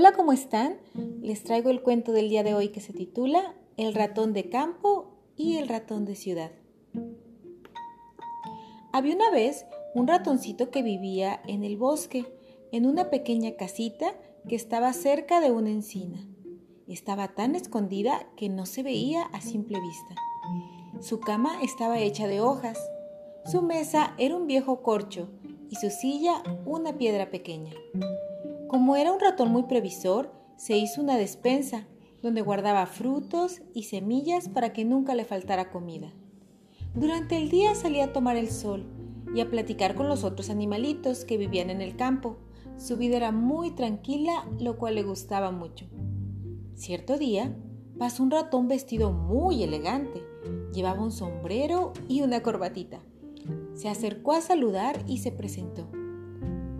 Hola, ¿cómo están? Les traigo el cuento del día de hoy que se titula El ratón de campo y el ratón de ciudad. Había una vez un ratoncito que vivía en el bosque, en una pequeña casita que estaba cerca de una encina. Estaba tan escondida que no se veía a simple vista. Su cama estaba hecha de hojas, su mesa era un viejo corcho y su silla una piedra pequeña. Como era un ratón muy previsor, se hizo una despensa donde guardaba frutos y semillas para que nunca le faltara comida. Durante el día salía a tomar el sol y a platicar con los otros animalitos que vivían en el campo. Su vida era muy tranquila, lo cual le gustaba mucho. Cierto día, pasó un ratón vestido muy elegante. Llevaba un sombrero y una corbatita. Se acercó a saludar y se presentó.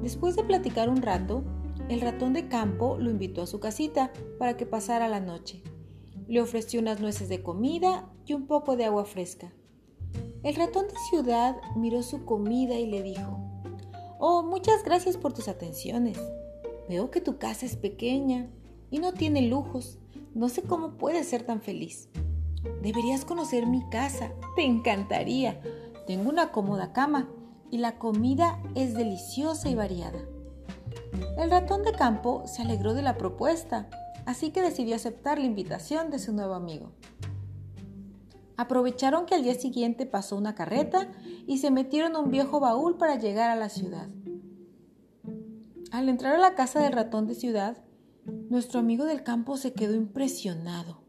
Después de platicar un rato, el ratón de campo lo invitó a su casita para que pasara la noche. Le ofreció unas nueces de comida y un poco de agua fresca. El ratón de ciudad miró su comida y le dijo, Oh, muchas gracias por tus atenciones. Veo que tu casa es pequeña y no tiene lujos. No sé cómo puedes ser tan feliz. Deberías conocer mi casa. Te encantaría. Tengo una cómoda cama y la comida es deliciosa y variada. El ratón de campo se alegró de la propuesta, así que decidió aceptar la invitación de su nuevo amigo. Aprovecharon que al día siguiente pasó una carreta y se metieron un viejo baúl para llegar a la ciudad. Al entrar a la casa del ratón de ciudad, nuestro amigo del campo se quedó impresionado.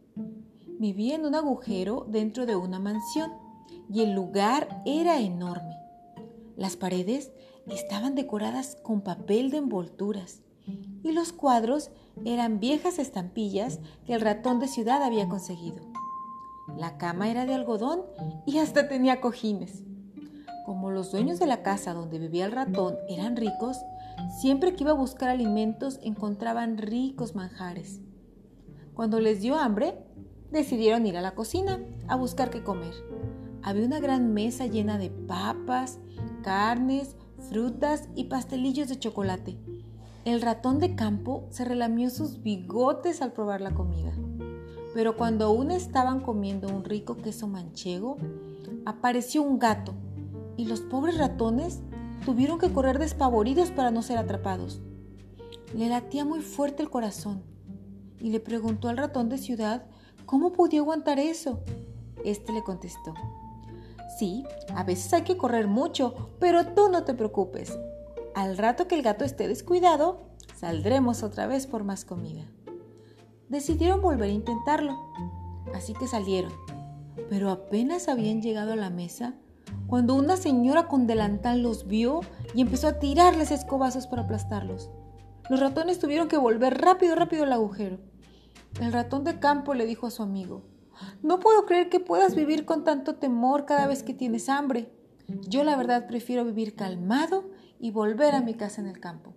Vivía en un agujero dentro de una mansión y el lugar era enorme. Las paredes estaban decoradas con papel de envolturas y los cuadros eran viejas estampillas que el ratón de ciudad había conseguido. La cama era de algodón y hasta tenía cojines. Como los dueños de la casa donde vivía el ratón eran ricos, siempre que iba a buscar alimentos encontraban ricos manjares. Cuando les dio hambre, decidieron ir a la cocina a buscar qué comer. Había una gran mesa llena de papas, carnes, frutas y pastelillos de chocolate. El ratón de campo se relamió sus bigotes al probar la comida. Pero cuando aún estaban comiendo un rico queso manchego, apareció un gato y los pobres ratones tuvieron que correr despavoridos para no ser atrapados. Le latía muy fuerte el corazón y le preguntó al ratón de ciudad cómo podía aguantar eso. Este le contestó, Sí, a veces hay que correr mucho, pero tú no te preocupes. Al rato que el gato esté descuidado, saldremos otra vez por más comida. Decidieron volver a intentarlo, así que salieron. Pero apenas habían llegado a la mesa cuando una señora con delantal los vio y empezó a tirarles escobazos para aplastarlos. Los ratones tuvieron que volver rápido, rápido al agujero. El ratón de campo le dijo a su amigo, no puedo creer que puedas vivir con tanto temor cada vez que tienes hambre. Yo la verdad prefiero vivir calmado y volver a mi casa en el campo.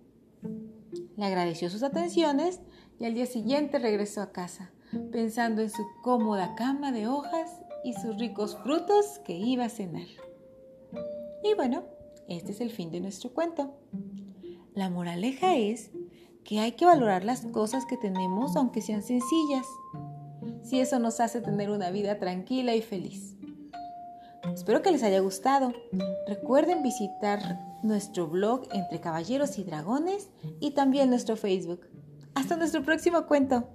Le agradeció sus atenciones y al día siguiente regresó a casa, pensando en su cómoda cama de hojas y sus ricos frutos que iba a cenar. Y bueno, este es el fin de nuestro cuento. La moraleja es que hay que valorar las cosas que tenemos aunque sean sencillas si eso nos hace tener una vida tranquila y feliz. Espero que les haya gustado. Recuerden visitar nuestro blog Entre Caballeros y Dragones y también nuestro Facebook. Hasta nuestro próximo cuento.